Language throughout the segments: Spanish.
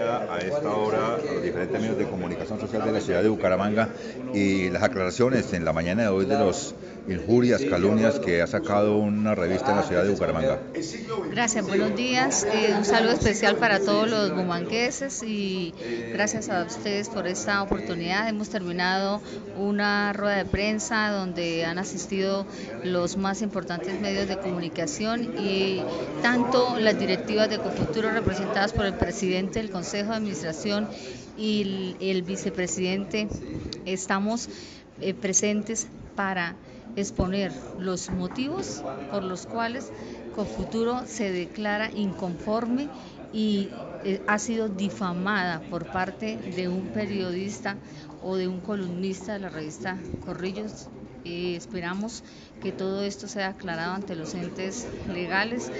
a esta hora a los diferentes medios de comunicación social de la ciudad de Bucaramanga y las aclaraciones en la mañana de hoy de los injurias, calumnias que ha sacado una revista en la ciudad de Bucaramanga. Gracias, buenos días. Eh, un saludo especial para todos los bumangueses y gracias a ustedes por esta oportunidad. Hemos terminado una rueda de prensa donde han asistido los más importantes medios de comunicación y tanto las directivas de Cofuturo representadas por el presidente del Consejo de Administración y el, vicepresidente estamos eh, presentes para exponer los motivos por los cuales Confuturo se declara inconforme y eh, ha sido difamada por parte de un periodista o de un columnista de la revista Corrillos. Eh, esperamos que todo esto sea aclarado ante los entes legales.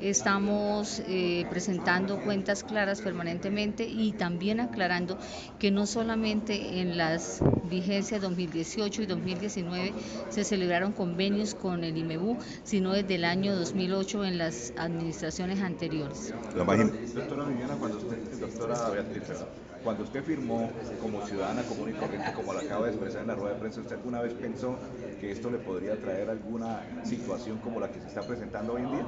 Estamos eh, presentando cuentas claras permanentemente y también aclarando que no solamente en las vigencias 2018 y 2019 se celebraron convenios con el IMEBU, sino desde el año 2008 en las administraciones anteriores. Doctora cuando usted, doctora Beatriz, cuando usted firmó como ciudadana común y corriente, como lo acaba de expresar en la rueda de prensa, ¿usted alguna vez pensó que esto le podría traer alguna situación como la que se está presentando hoy en día?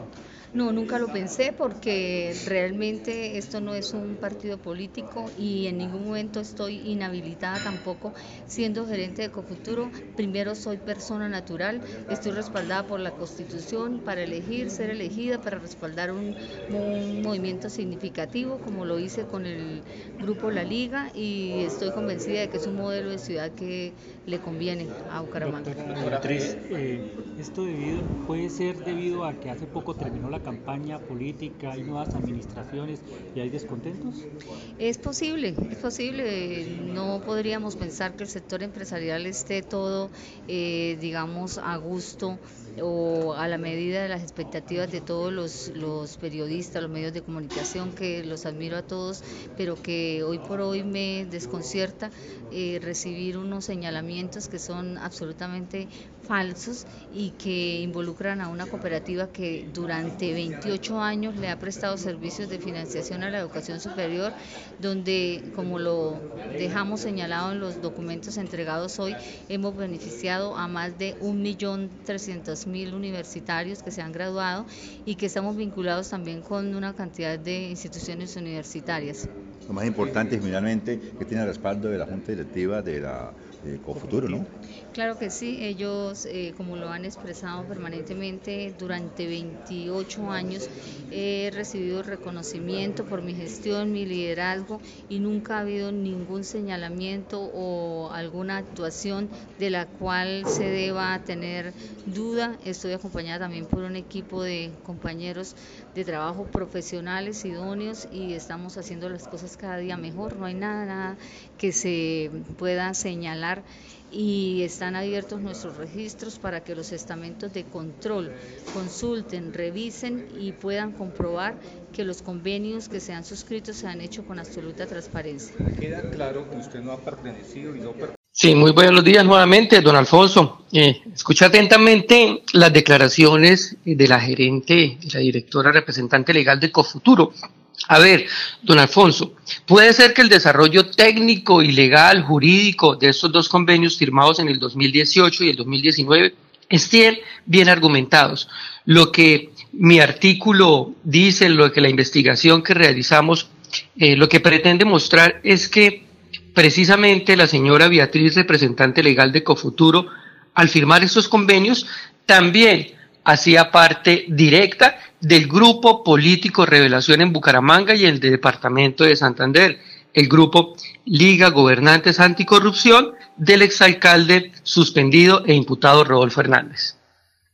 No, nunca lo pensé porque realmente esto no es un partido político y en ningún momento estoy inhabilitada tampoco siendo gerente de Cofuturo. Primero soy persona natural, estoy respaldada por la Constitución para elegir, ser elegida, para respaldar un, movimiento significativo como lo hice con el grupo La Liga y estoy convencida de que es un modelo de ciudad que le conviene a Bucaramanga. Eh, esto debido, puede ser debido a que hace poco terminó la campaña política, hay nuevas administraciones y hay descontentos? Es posible, es posible. No podríamos pensar que el sector empresarial esté todo, eh, digamos, a gusto o a la medida de las expectativas de todos los, los periodistas, los medios de comunicación, que los admiro a todos, pero que hoy por hoy me desconcierta eh, recibir unos señalamientos que son absolutamente falsos y que involucran a una cooperativa que durante 28 años le ha prestado servicios de financiación a la educación superior, donde, como lo dejamos señalado en los documentos entregados hoy, hemos beneficiado a más de 1.300.000 universitarios que se han graduado y que estamos vinculados también con una cantidad de instituciones universitarias. Lo más importante finalmente que tiene el respaldo de la Junta Directiva de la eh, ¿no? Claro que sí, ellos, eh, como lo han expresado permanentemente, durante 28 años he recibido reconocimiento por mi gestión, mi liderazgo y nunca ha habido ningún señalamiento o alguna actuación de la cual se deba tener duda. Estoy acompañada también por un equipo de compañeros de trabajo profesionales, idóneos y estamos haciendo las cosas cada día mejor. No hay nada, nada que se pueda señalar y están abiertos nuestros registros para que los estamentos de control consulten, revisen y puedan comprobar que los convenios que se han suscrito se han hecho con absoluta transparencia. Queda claro que usted no ha pertenecido y no Sí, muy buenos días nuevamente, don Alfonso. Eh, escucha atentamente las declaraciones de la gerente, y la directora representante legal de Cofuturo, a ver, don Alfonso, puede ser que el desarrollo técnico y legal, jurídico de estos dos convenios firmados en el 2018 y el 2019 estén bien argumentados. Lo que mi artículo dice, lo que la investigación que realizamos, eh, lo que pretende mostrar es que precisamente la señora Beatriz, representante legal de Cofuturo, al firmar estos convenios, también hacía parte directa del grupo político Revelación en Bucaramanga y el departamento de Santander, el grupo Liga Gobernantes Anticorrupción del exalcalde suspendido e imputado Rodolfo Hernández.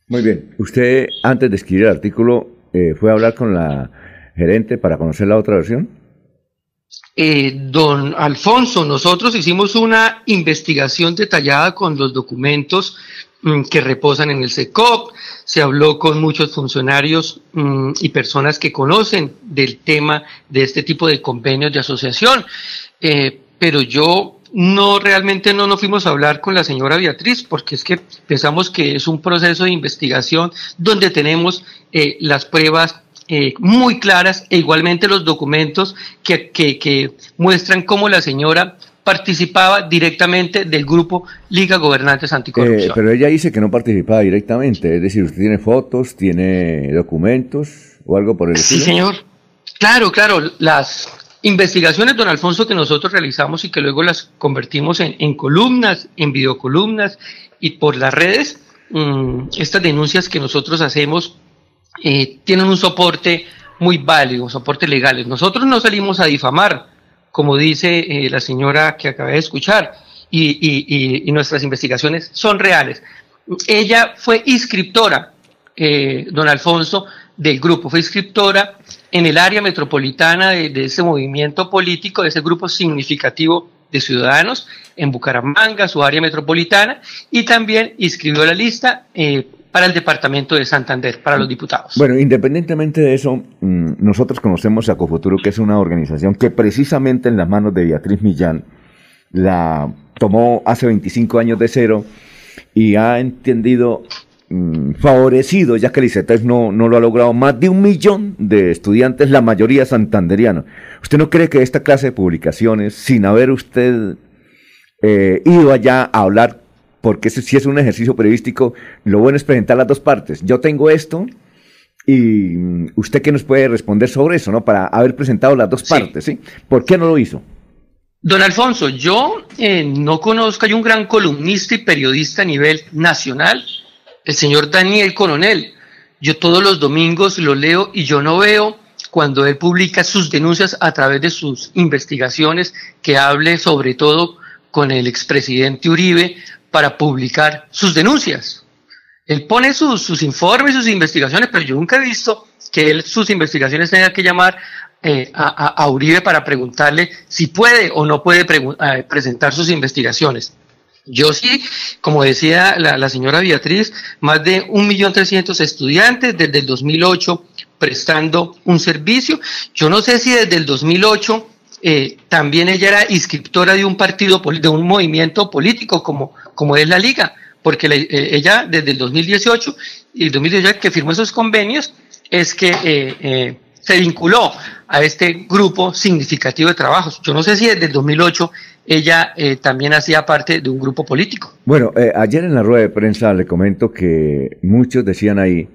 Muy bien, usted antes de escribir el artículo eh, fue a hablar con la gerente para conocer la otra versión. Eh, don Alfonso, nosotros hicimos una investigación detallada con los documentos que reposan en el SECOP, se habló con muchos funcionarios mm, y personas que conocen del tema de este tipo de convenios de asociación, eh, pero yo no realmente no nos fuimos a hablar con la señora Beatriz porque es que pensamos que es un proceso de investigación donde tenemos eh, las pruebas eh, muy claras e igualmente los documentos que, que, muestran cómo la señora participaba directamente del grupo Liga Gobernantes Anticorrupción. Eh, pero ella dice que no participaba directamente, es decir, usted tiene fotos, tiene documentos o algo por el estilo. Sí, señor. Claro, claro, las investigaciones, don Alfonso, que nosotros realizamos y que luego las convertimos en, en columnas, en videocolumnas y por las redes, mm, estas denuncias que nosotros hacemos eh, tienen un soporte muy válido, soporte legal. Nosotros no salimos a difamar, como dice eh, la señora que acabé de escuchar, y, nuestras investigaciones son reales. Ella fue inscriptora, eh, don Alfonso, del grupo, fue inscriptora en el área metropolitana de, de, ese movimiento político, de ese grupo significativo de ciudadanos en Bucaramanga, su área metropolitana, y también inscribió la lista eh, para el departamento de Santander, para los diputados. Bueno, independientemente de eso, mm, nosotros conocemos a Cofuturo, que es una organización que precisamente en las manos de Beatriz Millán la tomó hace 25 años de cero y ha entendido mm, favorecido, ya que el ICETEX no, no lo ha logrado, más de un millón de estudiantes, la mayoría santanderianos. ¿Usted no cree que esta clase de publicaciones, sin haber usted eh, ido allá a hablar porque si es un ejercicio periodístico, lo bueno es presentar las dos partes. Yo tengo esto y usted qué nos puede responder sobre eso, ¿no? Para haber presentado las dos partes, ¿sí? ¿Por qué no lo hizo? Don Alfonso, yo eh, no conozco, hay un gran columnista y periodista a nivel nacional, el señor Daniel Coronel. Yo todos los domingos lo leo y yo no veo cuando él publica sus denuncias a través de sus investigaciones que hable sobre todo con el expresidente Uribe para publicar sus denuncias. Él pone sus, sus informes, sus investigaciones, pero yo nunca he visto que él sus investigaciones tenga que llamar eh, a, Uribe para preguntarle si puede o no puede eh, presentar sus investigaciones. Yo sí, como decía la, señora Beatriz, más de 1.300.000 estudiantes desde el 2008 prestando un servicio. Yo no sé si desde el 2008 eh, también ella era inscriptora de un partido, de un movimiento político como, como es la Liga, porque eh, ella desde el 2018 y el 2018 que firmó esos convenios es que eh, se vinculó a este grupo significativo de trabajos. Yo no sé si desde el 2008 ella también hacía parte de un grupo político. Bueno, ayer en la rueda de prensa le comento que muchos decían ahí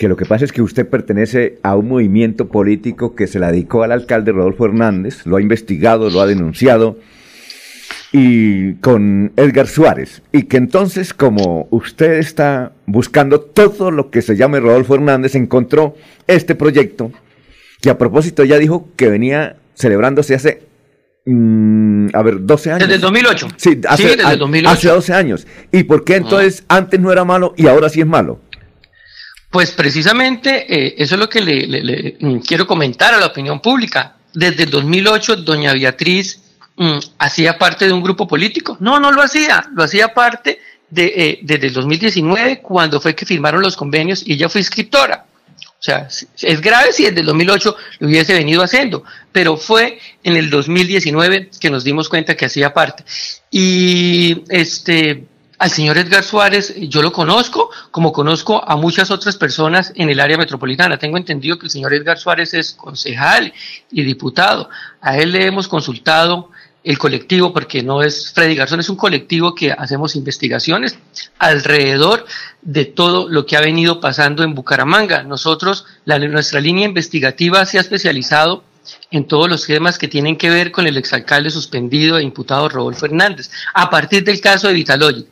que lo que pasa es que usted pertenece a un movimiento político que se la dedicó al alcalde Rodolfo Hernández, lo ha investigado, lo ha denunciado, y con Edgar Suárez, y que entonces como usted está buscando todo lo que se llame Rodolfo Hernández, encontró este proyecto, que a propósito ya dijo que venía celebrándose hace mm, a ver, 12 años. Desde el 2008. Sí, hace, desde el 2008. hace 12 años. ¿Y por qué entonces antes no era malo y ahora sí es malo? Pues precisamente eh, eso es lo que le, mm, quiero comentar a la opinión pública. Desde el 2008, doña Beatriz mm, hacía parte de un grupo político. No, no lo hacía, lo hacía parte de, eh, desde el 2019, cuando fue que firmaron los convenios y ella fue inscriptora. O sea, es grave si desde el 2008 lo hubiese venido haciendo, pero fue en el 2019 que nos dimos cuenta que hacía parte. Y este, al señor Edgar Suárez yo lo conozco, como conozco a muchas otras personas en el área metropolitana. Tengo entendido que el señor Edgar Suárez es concejal y diputado. A él le hemos consultado el colectivo, porque no es Freddy Garzón, es un colectivo que hacemos investigaciones alrededor de todo lo que ha venido pasando en Bucaramanga. Nosotros, nuestra línea investigativa se ha especializado en todos los temas que tienen que ver con el exalcalde suspendido e imputado Rodolfo Hernández, a partir del caso de Vitaloyi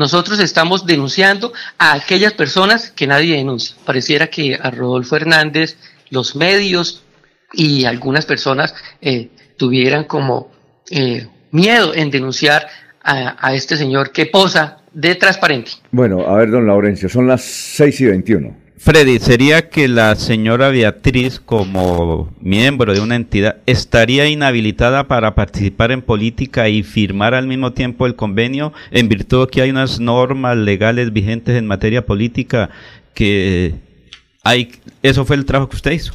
nosotros estamos denunciando a aquellas personas que nadie denuncia. Pareciera que a Rodolfo Hernández, los medios y algunas personas eh, tuvieran como eh, miedo en denunciar a, a, este señor que posa de transparente. Bueno, a ver, don Laurencio, son las 6 y 21. Freddy, ¿sería que la señora Beatriz, como miembro de una entidad, estaría inhabilitada para participar en política y firmar al mismo tiempo el convenio en virtud de que hay unas normas legales vigentes en materia política que hay, eso fue el trabajo que usted hizo?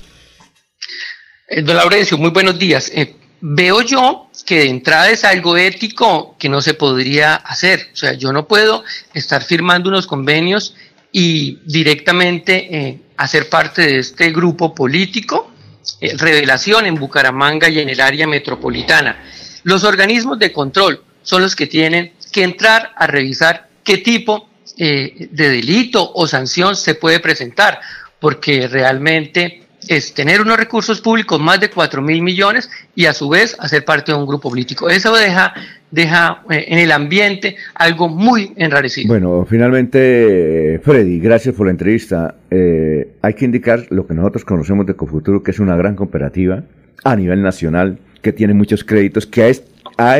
Eh, don Laurencio, muy buenos días. Eh, veo yo que de entrada es algo ético que no se podría hacer. O sea, yo no puedo estar firmando unos convenios y directamente eh, hacer parte de este grupo político, eh, revelación en Bucaramanga y en el área metropolitana. Los organismos de control son los que tienen que entrar a revisar qué tipo eh, de delito o sanción se puede presentar, porque realmente es tener unos recursos públicos más de 4 mil millones y a su vez hacer parte de un grupo político. Eso deja, deja eh, en el ambiente algo muy enrarecido. Bueno, finalmente, Freddy, gracias por la entrevista. Eh, hay que indicar lo que nosotros conocemos de Cofuturo, que es una gran cooperativa a nivel nacional, que tiene muchos créditos, que ha,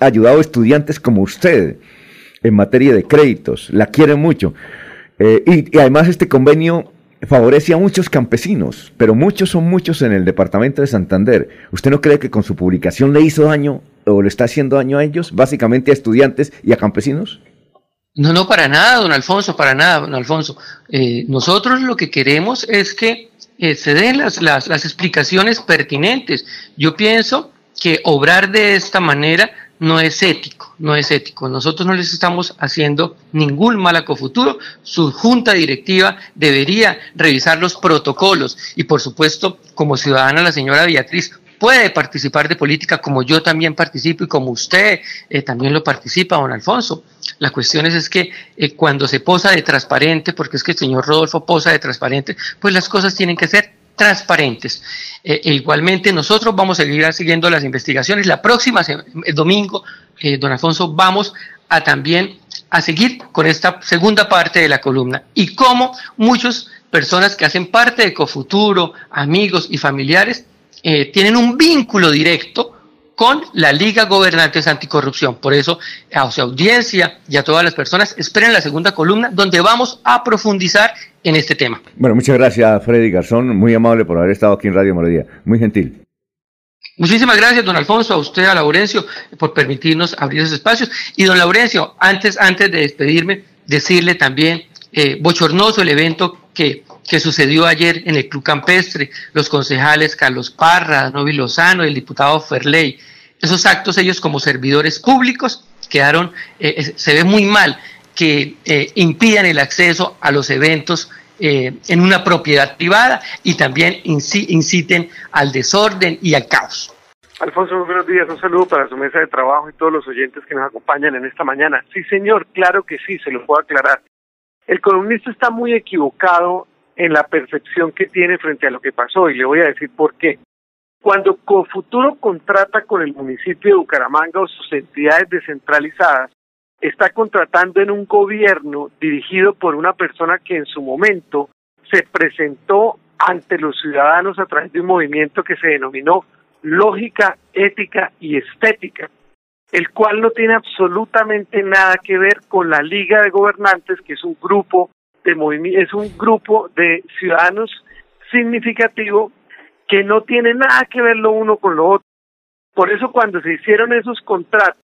ayudado a estudiantes como usted en materia de créditos, la quieren mucho. Eh, y además este convenio favorece a muchos campesinos, pero muchos son muchos en el departamento de Santander. ¿Usted no cree que con su publicación le hizo daño o le está haciendo daño a ellos, básicamente a estudiantes y a campesinos? No, no, para nada, don Alfonso, para nada, don Alfonso. Eh, nosotros lo que queremos es que eh, se den las, las, las explicaciones pertinentes. Yo pienso que obrar de esta manera no es ético, no es ético. Nosotros no les estamos haciendo ningún mal a Cofuturo. Su junta directiva debería revisar los protocolos y por supuesto, como ciudadana, la señora Beatriz puede participar de política como yo también participo y como usted eh, también lo participa, don Alfonso. La cuestión es, es que eh, cuando se posa de transparente, porque es que el señor Rodolfo posa de transparente, pues las cosas tienen que ser transparentes. Eh, e igualmente nosotros vamos a seguir siguiendo las investigaciones. La próxima el domingo, don Alfonso, vamos a también a seguir con esta segunda parte de la columna y cómo muchas personas que hacen parte de Cofuturo, amigos y familiares, eh, tienen un vínculo directo con la Liga Gobernantes Anticorrupción. Por eso, a su audiencia y a todas las personas, esperen la segunda columna donde vamos a profundizar en este tema. Bueno, muchas gracias, Freddy Garzón. Muy amable por haber estado aquí en Radio Melodía. Muy gentil. Muchísimas gracias, don Alfonso, a usted, a Laurencio, por permitirnos abrir esos espacios. Y don Laurencio, antes, antes de despedirme, decirle también, eh, bochornoso el evento que que sucedió ayer en el Club Campestre, los concejales Carlos Parra, Novi Lozano y el diputado Ferley. Esos actos ellos como servidores públicos quedaron, eh, se ve muy mal que eh, impidan el acceso a los eventos eh, en una propiedad privada y también inciten al desorden y al caos. Alfonso, buenos días. Un saludo para su mesa de trabajo y todos los oyentes que nos acompañan en esta mañana. Sí, señor, claro que sí, se lo puedo aclarar. El columnista está muy equivocado en la percepción que tiene frente a lo que pasó y le voy a decir por qué. Cuando Cofuturo contrata con el municipio de Bucaramanga o sus entidades descentralizadas, está contratando en un gobierno dirigido por una persona que en su momento se presentó ante los ciudadanos a través de un movimiento que se denominó lógica, ética y estética, el cual no tiene absolutamente nada que ver con la Liga de Gobernantes, que es un grupo es un grupo de ciudadanos significativo que no tiene nada que ver lo uno con lo otro. Por eso cuando se hicieron esos contratos,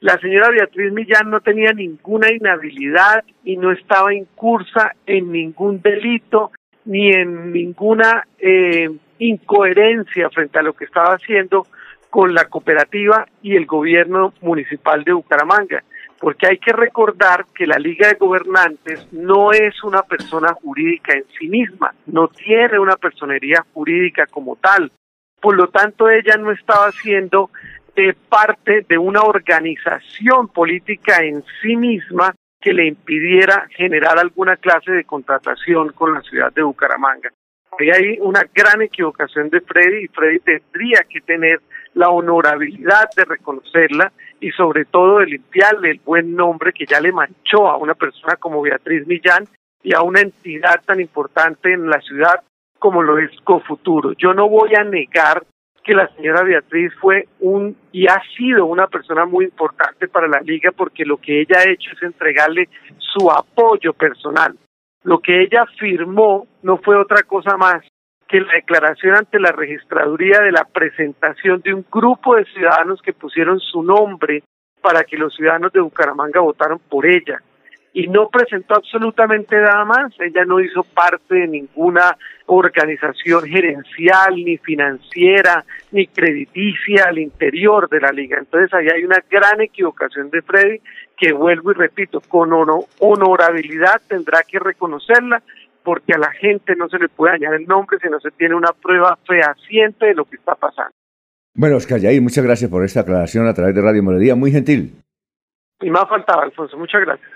la señora Beatriz Millán no tenía ninguna inhabilidad y no estaba incursa en ningún delito ni en ninguna eh, incoherencia frente a lo que estaba haciendo con la cooperativa y el gobierno municipal de Bucaramanga porque hay que recordar que la Liga de Gobernantes no es una persona jurídica en sí misma, no tiene una personería jurídica como tal. Por lo tanto, ella no estaba siendo eh, parte de una organización política en sí misma que le impidiera generar alguna clase de contratación con la ciudad de Bucaramanga. Ahí hay una gran equivocación de Freddy y Freddy tendría que tener la honorabilidad de reconocerla y sobre todo de limpiarle el buen nombre que ya le manchó a una persona como Beatriz Millán y a una entidad tan importante en la ciudad como lo es Cofuturo. Yo no voy a negar que la señora Beatriz fue un y ha sido una persona muy importante para la liga porque lo que ella ha hecho es entregarle su apoyo personal. Lo que ella firmó no fue otra cosa más que la declaración ante la registraduría de la presentación de un grupo de ciudadanos que pusieron su nombre para que los ciudadanos de Bucaramanga votaron por ella. Y no presentó absolutamente nada más, ella no hizo parte de ninguna organización gerencial, ni financiera, ni crediticia al interior de la liga. Entonces ahí hay una gran equivocación de Freddy que vuelvo y repito, con honorabilidad tendrá que reconocerla porque a la gente no se le puede dañar el nombre si no se tiene una prueba fehaciente de lo que está pasando. Bueno, Oscar Yair, muchas gracias por esta aclaración a través de Radio Melodía, muy gentil. Y más faltaba, Alfonso, muchas gracias.